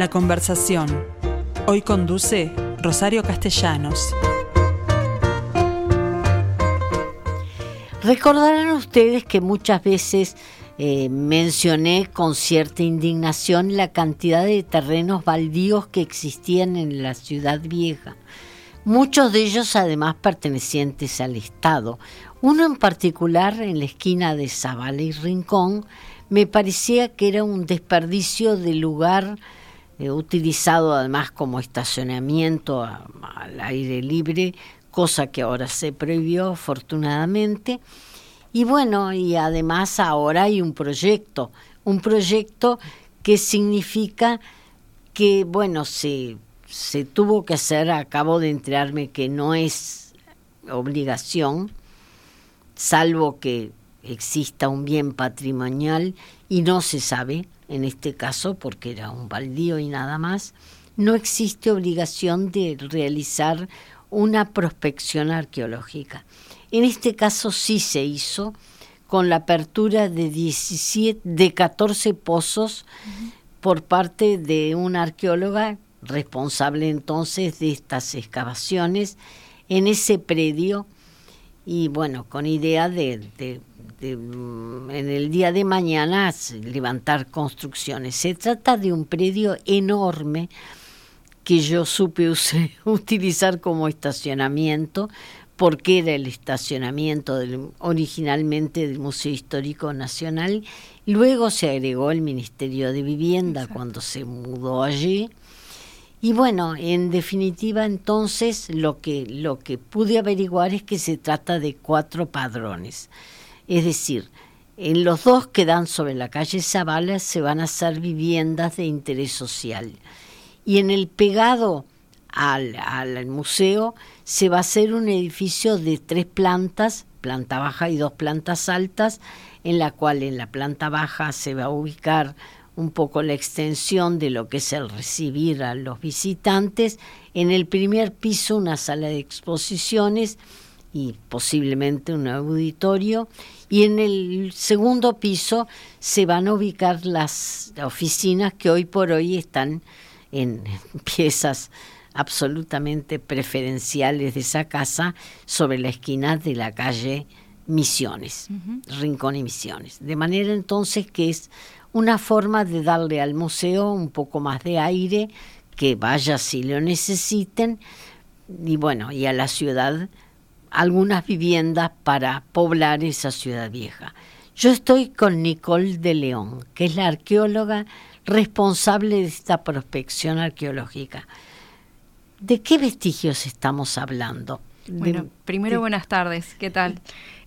La conversación. Hoy conduce Rosario Castellanos. Recordarán ustedes que muchas veces eh, mencioné con cierta indignación la cantidad de terrenos baldíos que existían en la ciudad vieja. Muchos de ellos además pertenecientes al Estado. Uno en particular en la esquina de Zavala y Rincón me parecía que era un desperdicio de lugar eh, utilizado además como estacionamiento al aire libre, cosa que ahora se prohibió afortunadamente. Y bueno, y además ahora hay un proyecto, un proyecto que significa que, bueno, se, se tuvo que hacer, acabo de enterarme que no es obligación, salvo que exista un bien patrimonial y no se sabe, en este caso, porque era un baldío y nada más, no existe obligación de realizar una prospección arqueológica. En este caso sí se hizo con la apertura de 17 de 14 pozos por parte de una arqueóloga responsable entonces de estas excavaciones en ese predio y bueno, con idea de Mm, en el día de mañana levantar construcciones. Se trata de un predio enorme que yo supe utilizar como estacionamiento porque era el estacionamiento originalmente del Museo Histórico Nacional. Luego se agregó el Ministerio de Vivienda cuando se mudó allí. Y bueno, en definitiva entonces lo que, lo que pude averiguar es que se trata de cuatro padrones. Es decir, en los dos que dan sobre la calle Zavala se van a hacer viviendas de interés social. Y en el pegado al, al, museo se va a hacer un edificio de tres plantas, planta baja y dos plantas altas, en la cual en la planta baja se va a ubicar un poco la extensión de lo que es el recibir a los visitantes. En el primer piso una sala de exposiciones y posiblemente un auditorio y en el segundo piso se van a ubicar las oficinas que hoy por hoy están en piezas absolutamente preferenciales de esa casa sobre la esquina de la calle Misiones, Rincón y Misiones. De manera entonces que es una forma de darle al museo un poco más de aire, que vaya si lo necesiten, y bueno, y a la ciudad algunas viviendas para poblar esa ciudad vieja. Yo estoy con Nicole de León, que es la arqueóloga responsable de esta prospección arqueológica. ¿De qué vestigios estamos hablando? Bueno, primero buenas tardes, ¿qué tal?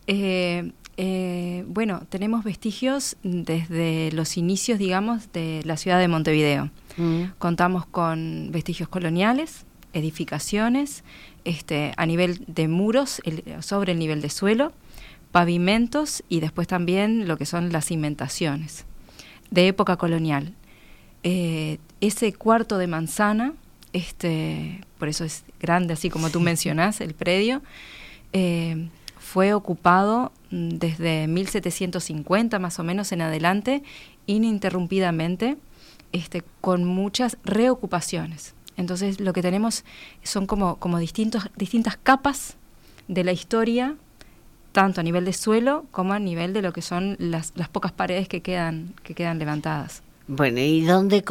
Eh, eh, bueno, tenemos vestigios desde los inicios, digamos, de la ciudad de Montevideo. Mm. Contamos con vestigios coloniales, edificaciones, este, a nivel de muros, sobre el nivel de suelo, pavimentos y después también lo que son las cimentaciones de época colonial. Eh, ese cuarto de manzana, este, por eso es grande, así como tú mencionás, el predio, eh, fue ocupado desde 1750 más o menos en adelante, ininterrumpidamente, este, con muchas reocupaciones. Entonces lo que tenemos son como, como distintos, distintas capas de la historia, tanto a nivel de suelo como a nivel de lo que son las, las pocas paredes que quedan, que quedan levantadas. Bueno, ¿y dónde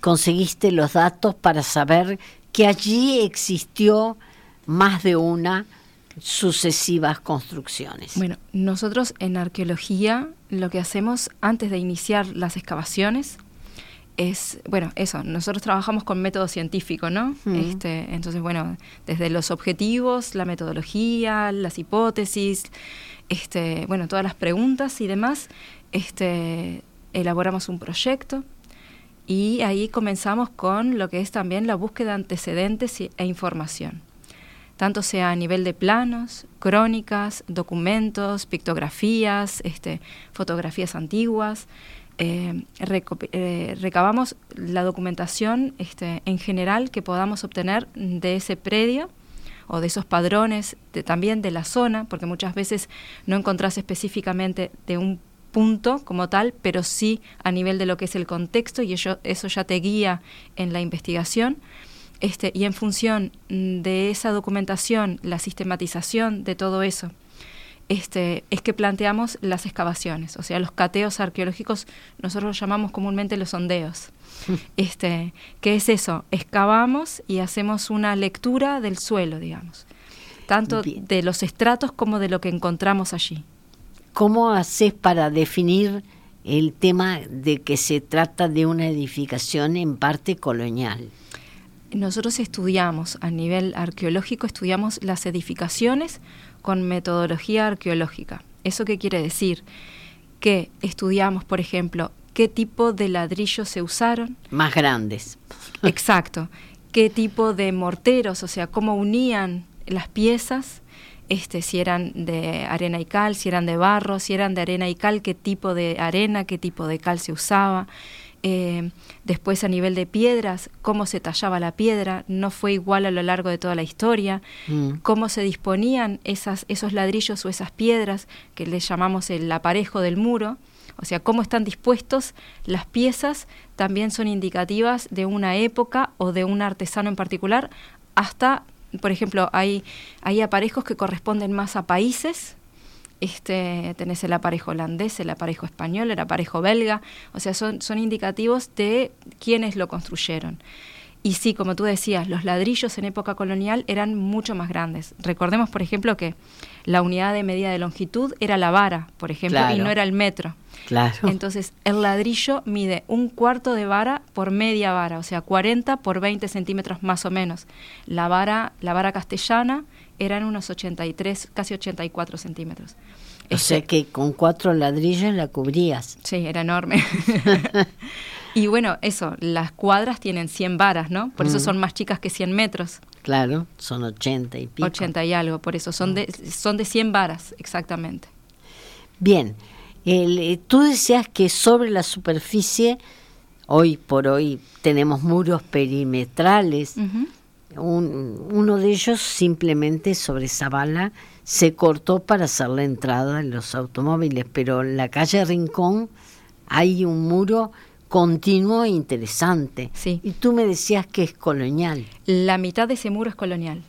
conseguiste los datos para saber que allí existió más de una sucesivas construcciones? Bueno, nosotros en arqueología lo que hacemos antes de iniciar las excavaciones es, bueno, eso, nosotros trabajamos con método científico, ¿no? este, entonces, bueno, desde los objetivos, la metodología, las hipótesis, este, bueno, todas las preguntas y demás, este, elaboramos un proyecto y ahí comenzamos con lo que es también la búsqueda de antecedentes e información, tanto sea a nivel de planos, crónicas, documentos, pictografías, este, fotografías antiguas, eh, eh, recabamos la documentación este, en general que podamos obtener de ese predio o de esos padrones, de, también de la zona, porque muchas veces no encontrás específicamente de un punto como tal, pero sí a nivel de lo que es el contexto y eso, eso ya te guía en la investigación. Este, y en función de esa documentación, la sistematización de todo eso, este, es que planteamos las excavaciones, o sea, los cateos arqueológicos, nosotros los llamamos comúnmente los sondeos. Este, ¿Qué es eso? Excavamos y hacemos una lectura del suelo, digamos, tanto de los estratos como de lo que encontramos allí. ¿Cómo haces para definir el tema de que se trata de una edificación en parte colonial? Nosotros estudiamos, a nivel arqueológico, estudiamos las edificaciones con metodología arqueológica. ¿Eso qué quiere decir? Que estudiamos, por ejemplo, qué tipo de ladrillos se usaron. Más grandes. Exacto. ¿Qué tipo de morteros, o sea, cómo unían las piezas? Este, si eran de arena y cal, si eran de barro, si eran de arena y cal, qué tipo de arena, qué tipo de cal se usaba. Eh, después a nivel de piedras, cómo se tallaba la piedra, no fue igual a lo largo de toda la historia, mm. cómo se disponían esas, esos ladrillos o esas piedras, que les llamamos el aparejo del muro, o sea, cómo están dispuestos las piezas, también son indicativas de una época o de un artesano en particular, hasta, por ejemplo, hay, hay aparejos que corresponden más a países, este, tenés el aparejo holandés, el aparejo español, el aparejo belga, o sea, son, son indicativos de quiénes lo construyeron. Y sí, como tú decías, los ladrillos en época colonial eran mucho más grandes. Recordemos, por ejemplo, que la unidad de medida de longitud era la vara, por ejemplo, y no era el metro. Claro. Entonces, el ladrillo mide un cuarto de vara por media vara, o sea, 40 por 20 centímetros más o menos. La vara, la vara castellana eran unos 83, casi 84 centímetros. O sea este que con cuatro ladrillos la cubrías. Sí, era enorme. y bueno, eso, las cuadras tienen 100 varas, ¿no? Por eso mm. son más chicas que 100 metros. Claro, son 80 y pico. 80 y algo, por eso son de, son de 100 varas, exactamente. Bien, eh, tú decías que sobre la superficie, hoy por hoy tenemos muros perimetrales, uno de ellos simplemente sobre esa bala se cortó para hacer la entrada de los automóviles, pero en la calle Rincón hay un muro continuo e interesante. Sí. Y tú me decías que es colonial. La mitad de ese muro es colonial.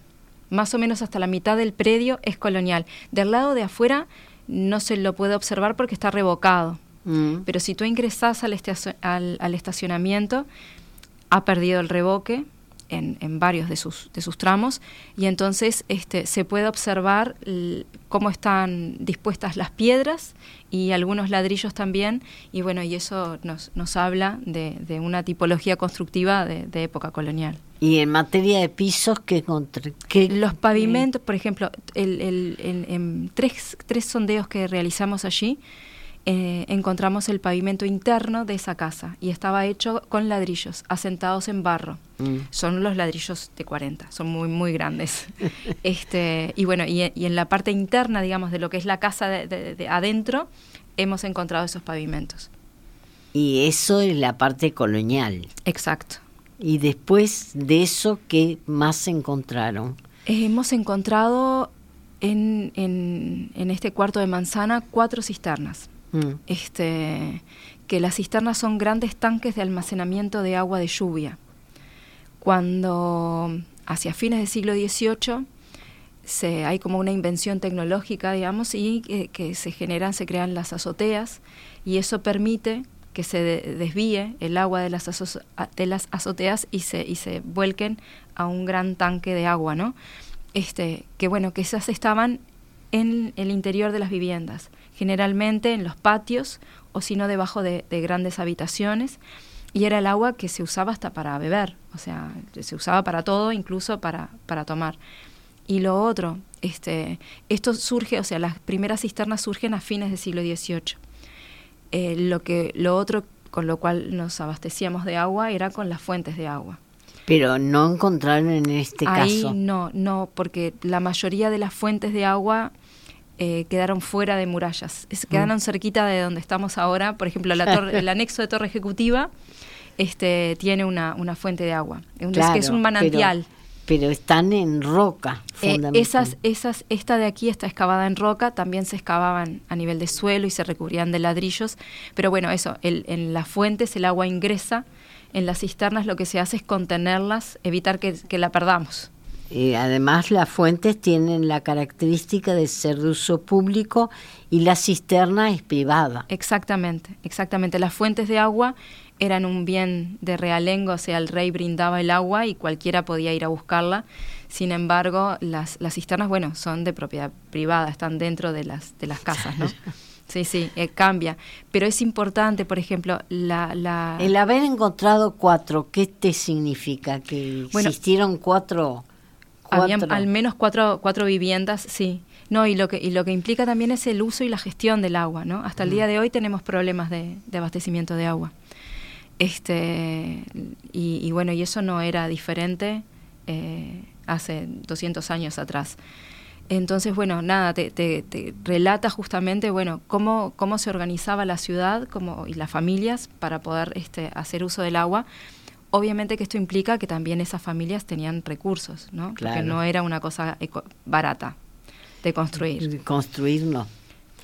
Más o menos hasta la mitad del predio es colonial. Del lado de afuera no se lo puede observar porque está revocado. Mm. Pero si tú ingresas al, al estacionamiento, ha perdido el revoque, en, varios de sus, de sus tramos y entonces este, se puede observar cómo están dispuestas las piedras y algunos ladrillos también y bueno y eso nos, nos habla de, de una tipología constructiva de, época colonial. Y en materia de pisos, ¿qué? Los pavimentos, por ejemplo, el, el, en tres, tres sondeos que realizamos allí, eh, encontramos el pavimento interno de esa casa y estaba hecho con ladrillos asentados en barro. Mm. Son los ladrillos de 40, son muy, muy grandes. este, y bueno, y, en la parte interna, digamos, de lo que es la casa de, adentro, hemos encontrado esos pavimentos. Y eso es la parte colonial. Exacto. Y después de eso, ¿qué más se encontraron? hemos encontrado en, en, en este cuarto de manzana cuatro cisternas Mm. este, que las cisternas son grandes tanques de almacenamiento de agua de lluvia. Cuando hacia fines del siglo XVIII se, hay como una invención tecnológica, digamos, y que, se generan, se crean las azoteas, y eso permite que se desvíe el agua de las, de las azoteas y se, y se vuelquen a un gran tanque de agua, ¿no? Este, que bueno, que esas estaban en el interior de las viviendas generalmente en los patios o si no debajo de, grandes habitaciones y era el agua que se usaba hasta para beber, o sea, se usaba para todo, incluso para, para tomar. Y lo otro, este, esto surge, o sea, las primeras cisternas surgen a fines del siglo XVIII. Eh, lo, que, lo otro con lo cual nos abastecíamos de agua era con las fuentes de agua. Pero no encontraron en este Ahí caso. No, no, porque la mayoría de las fuentes de agua eh, quedaron fuera de murallas, es, quedaron mm. cerquita de donde estamos ahora. Por ejemplo, la el anexo de Torre Ejecutiva este, tiene una, una fuente de agua, es, es un manantial. Pero están en roca, eh, esas, esas, esta de aquí está excavada en roca, también se excavaban a nivel de suelo y se recubrían de ladrillos. Pero bueno, eso, en las fuentes el agua ingresa, en las cisternas lo que se hace es contenerlas, evitar que, que la perdamos. Y además las fuentes tienen la característica de ser de uso público y la cisterna es privada. Exactamente, exactamente. Las fuentes de agua eran un bien de realengo, o sea, el rey brindaba el agua y cualquiera podía ir a buscarla. Sin embargo, las, las cisternas, bueno, son de propiedad privada, están dentro de las, de las casas, ¿no? Sí, sí, eh, cambia. Pero es importante, por ejemplo, la, la... El haber encontrado cuatro, ¿qué te significa? ¿Que existieron cuatro, Había al menos cuatro, cuatro viviendas, sí. No, y lo, que, y lo que implica también es el uso y la gestión del agua, ¿no? Hasta el mm. día de hoy tenemos problemas de, de abastecimiento de agua. Este, y, bueno, y eso no era diferente eh, hace 200 años atrás. Entonces, bueno, nada, te, relata justamente, bueno, cómo, cómo se organizaba la ciudad y las familias para poder este, hacer uso del agua. Obviamente que esto implica que también esas familias tenían recursos, ¿no? Porque no era una cosa barata de construir. Construir no.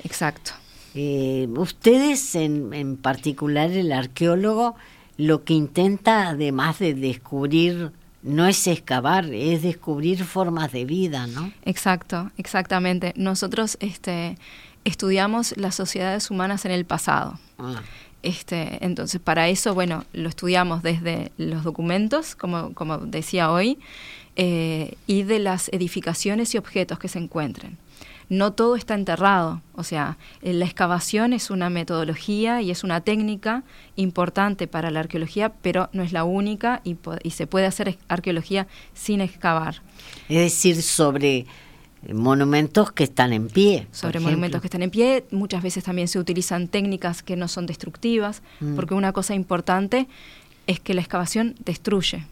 Exacto. Eh, ustedes, en, en particular el arqueólogo, lo que intenta, además de descubrir, no es excavar, es descubrir formas de vida, ¿no? Exacto, exactamente. Nosotros este, estudiamos las sociedades humanas en el pasado. Ah. Este, entonces, para eso, bueno, lo estudiamos desde los documentos, como, como decía hoy, eh, y de las edificaciones y objetos que se encuentren no todo está enterrado. O sea, la excavación es una metodología y es una técnica importante para la arqueología, pero no es la única y, se puede hacer arqueología sin excavar. Es decir, sobre monumentos que están en pie. Sobre monumentos que están en pie, muchas veces también se utilizan técnicas que no son destructivas, mm. porque una cosa importante es que la excavación destruye.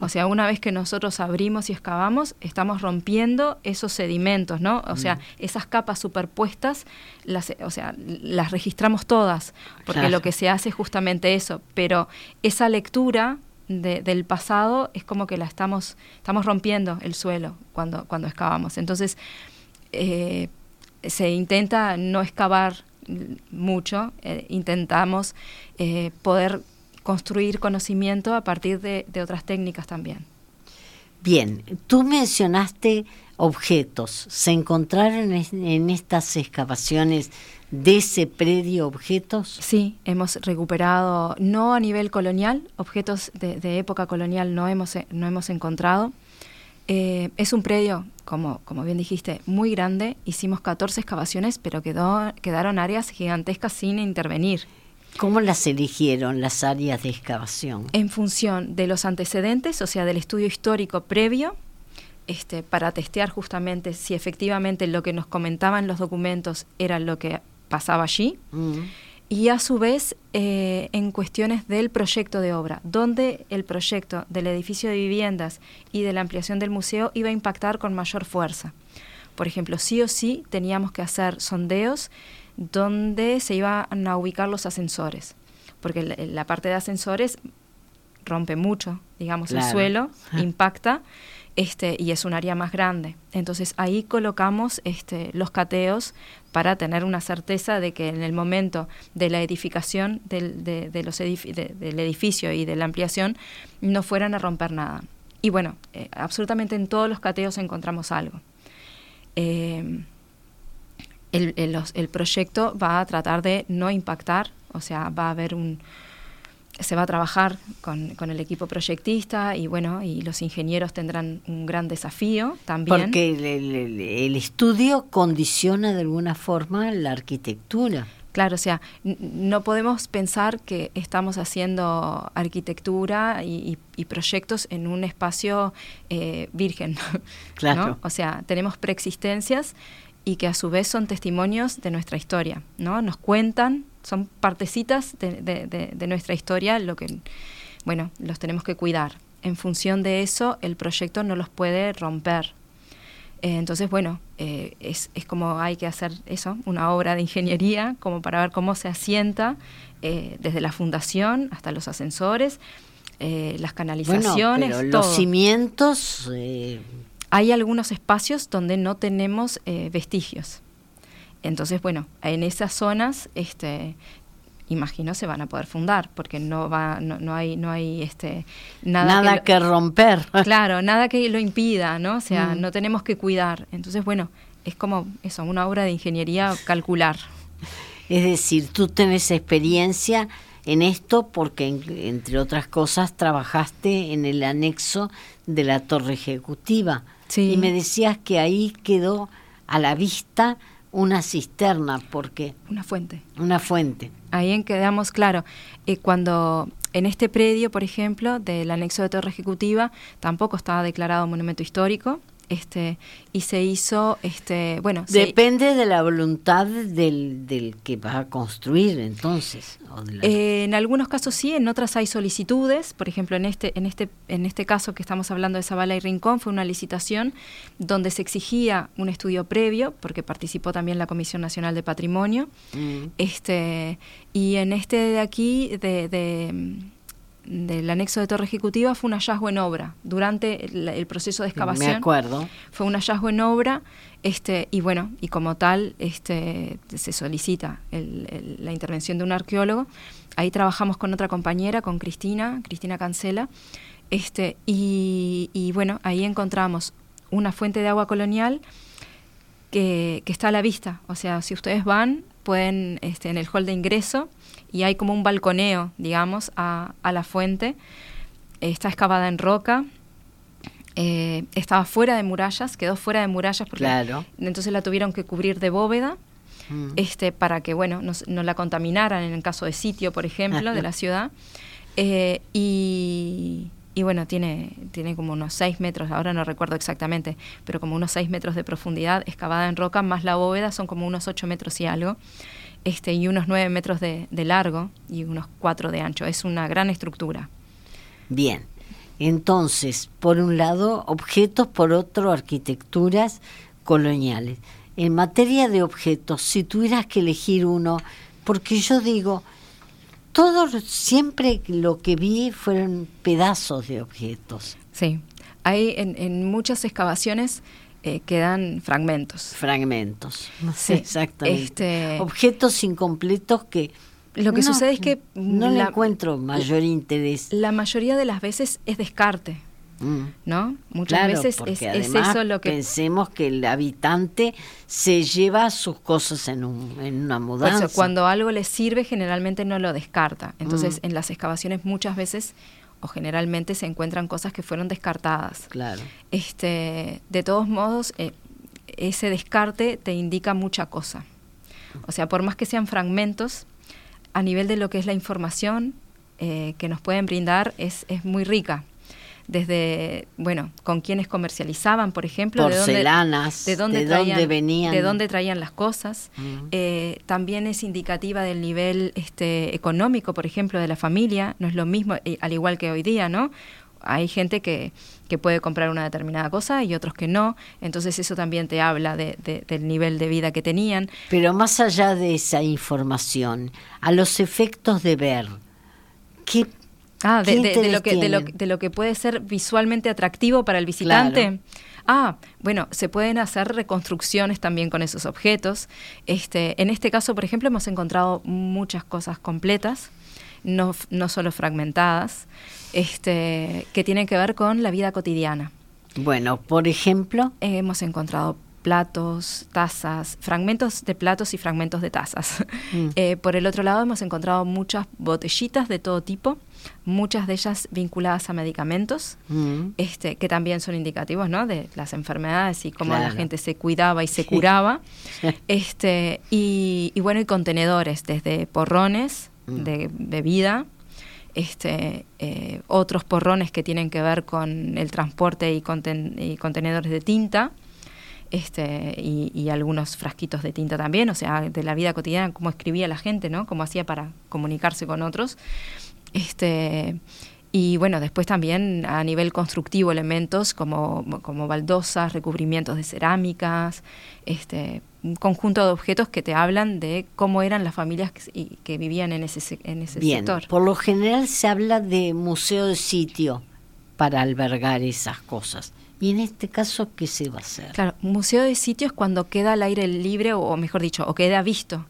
O sea, una vez que nosotros abrimos y excavamos, estamos rompiendo esos sedimentos, ¿no? O sea, mm. esas capas superpuestas, las, o sea, las registramos todas, porque lo que se hace es justamente eso. Pero esa lectura del pasado es como que la estamos, estamos rompiendo el suelo cuando, cuando excavamos. Entonces, eh, se intenta no excavar mucho, eh, intentamos eh, poder construir conocimiento a partir de, otras técnicas también. Bien, tú mencionaste objetos. ¿Se encontraron en, estas excavaciones de ese predio objetos? Sí, hemos recuperado, no a nivel colonial, objetos de, época colonial no hemos, no hemos encontrado. Eh, es un predio, como, como bien dijiste, muy grande. Hicimos 14 excavaciones, pero quedó, quedaron áreas gigantescas sin intervenir. ¿Cómo las eligieron las áreas de excavación? En función de los antecedentes, o sea, del estudio histórico previo, este, para testear justamente si efectivamente lo que nos comentaban los documentos era lo que pasaba allí. Mm. Y a su vez, eh, en cuestiones del proyecto de obra, donde el proyecto del edificio de viviendas y de la ampliación del museo iba a impactar con mayor fuerza. Por ejemplo, sí o sí teníamos que hacer sondeos donde se iban a ubicar los ascensores, porque la, parte de ascensores rompe mucho, digamos, el suelo, impacta, este, y es un área más grande. Entonces ahí colocamos este, los cateos para tener una certeza de que en el momento de la edificación del, del edificio y de la ampliación no fueran a romper nada. Y bueno, eh, absolutamente en todos los cateos encontramos algo. Eh, el, el, proyecto va a tratar de no impactar, o sea, va a haber un se va a trabajar con, con, el equipo proyectista y bueno, y los ingenieros tendrán un gran desafío también. Porque el, el, estudio condiciona de alguna forma la arquitectura. Claro, o sea, no podemos pensar que estamos haciendo arquitectura y, y, proyectos en un espacio eh, virgen. Claro. O sea, tenemos preexistencias y que a su vez son testimonios de nuestra historia, ¿no? Nos cuentan, son partecitas de, nuestra historia, lo que, bueno, los tenemos que cuidar. En función de eso, el proyecto no los puede romper. Eh, entonces, bueno, eh, es, es, como hay que hacer eso, una obra de ingeniería, como para ver cómo se asienta eh, desde la fundación hasta los ascensores, las canalizaciones, bueno, los cimientos. Hay algunos espacios donde no tenemos eh, vestigios. Entonces, bueno, en esas zonas, este, imagino se van a poder fundar porque no va no, no hay no hay este nada, que, romper. Claro nada que lo impida no o sea mm. no tenemos que cuidar. Entonces bueno es como eso una obra de ingeniería calcular. Es decir tú tienes experiencia en esto porque, entre otras cosas, trabajaste en el anexo de la torre ejecutiva. Y me decías que ahí quedó a la vista una cisterna, porque... Una fuente. Una fuente. Ahí en quedamos, claro, eh, cuando en este predio, por ejemplo, del anexo de torre ejecutiva, tampoco estaba declarado monumento histórico, este y se hizo este bueno depende de la voluntad del, del, que va a construir entonces eh, en algunos casos sí en otras hay solicitudes por ejemplo en este en este en este caso que estamos hablando de Zabala y Rincón fue una licitación donde se exigía un estudio previo porque participó también la Comisión Nacional de Patrimonio mm. este y en este de aquí de del anexo de Torre Ejecutiva fue un hallazgo en obra. Durante el, proceso de excavación. Me acuerdo. Fue un hallazgo en obra, este, y bueno, y como tal, este, se solicita la intervención de un arqueólogo. Ahí trabajamos con otra compañera, con Cristina, Cristina Cancela, este, y, y bueno, ahí encontramos una fuente de agua colonial que, que, está a la vista. O sea, si ustedes van, pueden, este, en el hall de ingreso, y hay como un balconeo, digamos, a, a la fuente. Está excavada en roca, eh, estaba fuera de murallas, quedó fuera de murallas porque entonces la tuvieron que cubrir de bóveda. Mm. Este, para que bueno no, no, la contaminaran en el caso de sitio por ejemplo de la ciudad eh, y, y bueno, tiene, tiene como unos 6 metros, ahora no recuerdo exactamente, pero como unos 6 metros de profundidad, excavada en roca, más la bóveda son como unos 8 metros y algo este, y unos 9 metros de, largo y unos 4 de ancho. Es una gran estructura. Bien. Entonces, por un lado, objetos, por otro, arquitecturas coloniales. En materia de objetos, si tuvieras que elegir uno, porque yo digo, todo siempre lo que vi fueron pedazos de objetos. Sí, hay en, en muchas excavaciones eh, quedan fragmentos. Fragmentos, sí, exactamente. Este, Objetos incompletos que... Lo que sucede es que... No le encuentro mayor interés. La mayoría de las veces es descarte. Mm. ¿No? Muchas veces es, eso lo que... Pensemos que el habitante se lleva sus cosas en, un, en una mudanza. cuando algo le sirve, generalmente no lo descarta. Entonces, mm. en las excavaciones muchas veces o generalmente se encuentran cosas que fueron descartadas. Claro. Este, de todos modos, eh, ese descarte te indica mucha cosa. O sea, por más que sean fragmentos, a nivel de lo que es la información eh, que nos pueden brindar es, es muy rica desde, bueno, con quienes comercializaban, por ejemplo, Porcelanas, de dónde, de dónde, traían, venían. De dónde traían las cosas. Eh, también es indicativa del nivel este, económico, por ejemplo, de la familia. No es lo mismo, eh, al igual que hoy día, ¿no? Hay gente que, que puede comprar una determinada cosa y otros que no. Entonces eso también te habla de, del nivel de vida que tenían. Pero más allá de esa información, a los efectos de ver, ¿qué Ah, de, lo que, de, lo, de, lo, que puede ser visualmente atractivo para el visitante. Ah, bueno, se pueden hacer reconstrucciones también con esos objetos. Este, en este caso, por ejemplo, hemos encontrado muchas cosas completas, no, no solo fragmentadas, este, que tienen que ver con la vida cotidiana. Bueno, por ejemplo. hemos encontrado platos, tazas, fragmentos de platos y fragmentos de tazas. Mm. Eh, por el otro lado hemos encontrado muchas botellitas de todo tipo, muchas de ellas vinculadas a medicamentos, mm. este, que también son indicativos ¿no? de las enfermedades y cómo la gente se cuidaba y se curaba. este, y, bueno, y contenedores, desde porrones mm. de bebida, este, eh, otros porrones que tienen que ver con el transporte y, y contenedores de tinta, este, y, algunos frasquitos de tinta también, o sea, de la vida cotidiana, cómo escribía la gente, ¿no? Cómo hacía para comunicarse con otros. Este, Y bueno, después también a nivel constructivo elementos como, como baldosas, recubrimientos de cerámicas, este, un conjunto de objetos que te hablan de cómo eran las familias que, que vivían en ese, en ese Bien, sector. Por lo general se habla de museo de sitio para albergar esas cosas. ¿Y en este caso qué se va a hacer? Claro, museo de sitio es cuando queda al aire libre, o mejor dicho, o queda visto.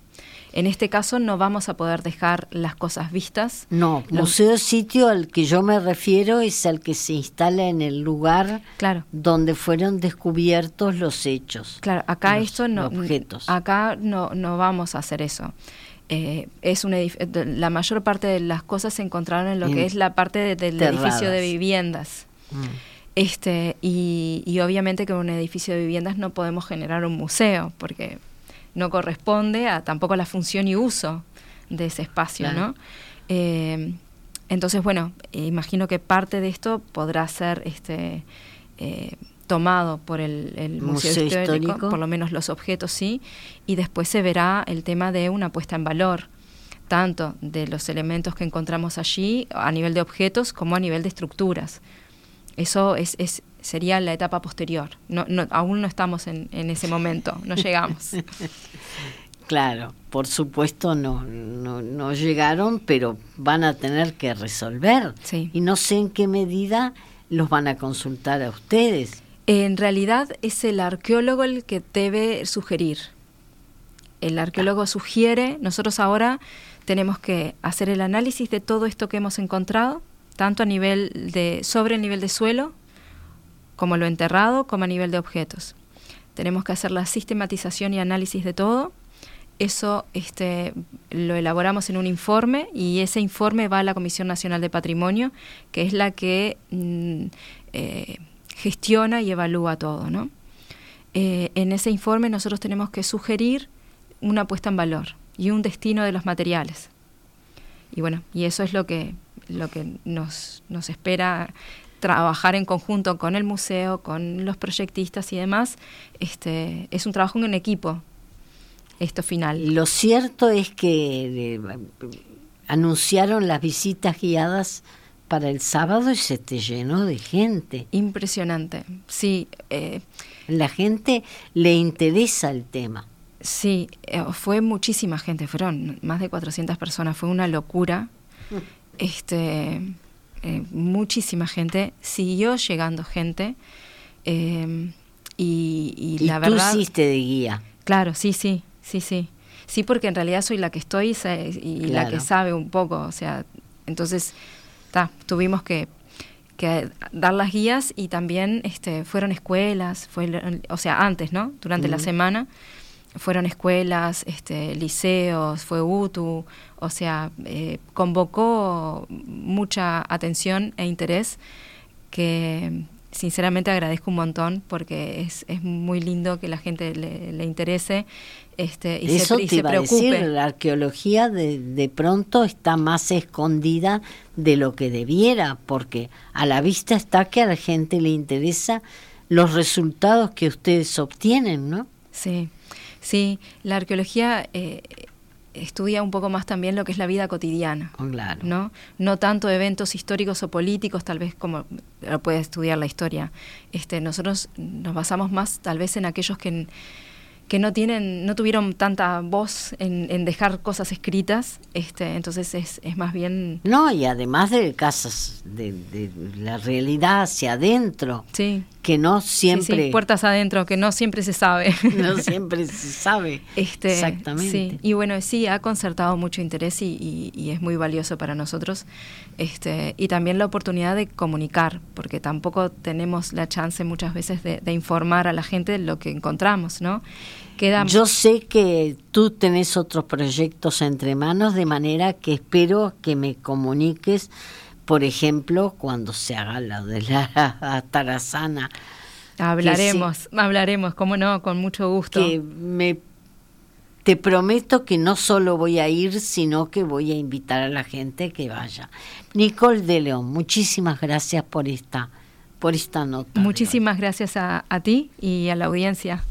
En este caso no vamos a poder dejar las cosas vistas. No, museo de sitio al que yo me refiero es al que se instala en el lugar claro. donde fueron descubiertos los hechos. Claro, acá esto no, objetos. acá no, no vamos a hacer eso. Eh, es un la mayor parte de las cosas se encontraron en lo que es la parte del edificio de viviendas. Mm. Este, y, y, obviamente que un edificio de viviendas no podemos generar un museo, porque no corresponde a tampoco la función y uso de ese espacio, ¿no? Eh, entonces, bueno, imagino que parte de esto podrá ser este eh, tomado por el, Museo, histórico, por lo menos los objetos sí, y después se verá el tema de una puesta en valor tanto de los elementos que encontramos allí a nivel de objetos como a nivel de estructuras. Eso es, es sería la etapa posterior. No, no, aún no estamos en, en ese momento, no llegamos. Claro, por supuesto no, no, no, llegaron, pero van a tener que resolver. Sí. Y no sé en qué medida los van a consultar a ustedes. En realidad es el arqueólogo el que debe sugerir. El arqueólogo sugiere, nosotros ahora tenemos que hacer el análisis de todo esto que hemos encontrado, tanto a nivel de, sobre el nivel de suelo, como lo enterrado, como a nivel de objetos. Tenemos que hacer la sistematización y análisis de todo. Eso este, lo elaboramos en un informe y ese informe va a la Comisión Nacional de Patrimonio, que es la que mm, eh, gestiona y evalúa todo. ¿no? Eh, en ese informe nosotros tenemos que sugerir una puesta en valor y un destino de los materiales. Y bueno, y eso es lo que, lo que nos, nos espera trabajar en conjunto con el museo, con los proyectistas y demás, este, es un trabajo en equipo, esto final. Lo cierto es que eh, anunciaron las visitas guiadas para el sábado y se te llenó de gente. Impresionante, sí. Eh, La gente le interesa el tema. Sí, eh, fue muchísima gente, fueron más de 400 personas, fue una locura. Mm. Este eh, muchísima gente, siguió llegando gente eh, y, y, la verdad... Tú hiciste de guía. Claro, sí, sí, sí, sí. Sí, porque en realidad soy la que estoy y, la que sabe un poco, o sea, entonces ta, tuvimos que, que, dar las guías y también este, fueron escuelas, fue, o sea, antes, ¿no? Durante la semana fueron escuelas, este, liceos, fue UTU, o sea, eh, convocó mucha atención e interés que sinceramente agradezco un montón porque es, es muy lindo que la gente le, interese este, y, Eso se, te iba preocupe. A decir, la arqueología de, de pronto está más escondida de lo que debiera, porque a la vista está que a la gente le interesa los resultados que ustedes obtienen, ¿no? Sí, sí, la arqueología eh, estudia un poco más también lo que es la vida cotidiana. Oh, claro. ¿no? no tanto eventos históricos o políticos, tal vez como lo puede estudiar la historia. Este, nosotros nos basamos más tal vez en aquellos que que no tienen, no tuvieron tanta voz en, dejar cosas escritas, este, entonces es, es, más bien no y además de casas de, de la realidad hacia adentro, sí, que no siempre sí, puertas adentro, que no siempre se sabe, no siempre se sabe, este, exactamente, sí. y bueno sí ha concertado mucho interés y, y, es muy valioso para nosotros, este, y también la oportunidad de comunicar, porque tampoco tenemos la chance muchas veces de, de informar a la gente de lo que encontramos, ¿no? Yo sé que tú tenés otros proyectos entre manos, de manera que espero que me comuniques, por ejemplo, cuando se haga la de la tarazana. Hablaremos, hablaremos, cómo no, con mucho gusto. Que me te prometo que no solo voy a ir, sino que voy a invitar a la gente que vaya. Nicole de León, muchísimas gracias por esta, por esta nota. Muchísimas gracias a, a ti y a la audiencia.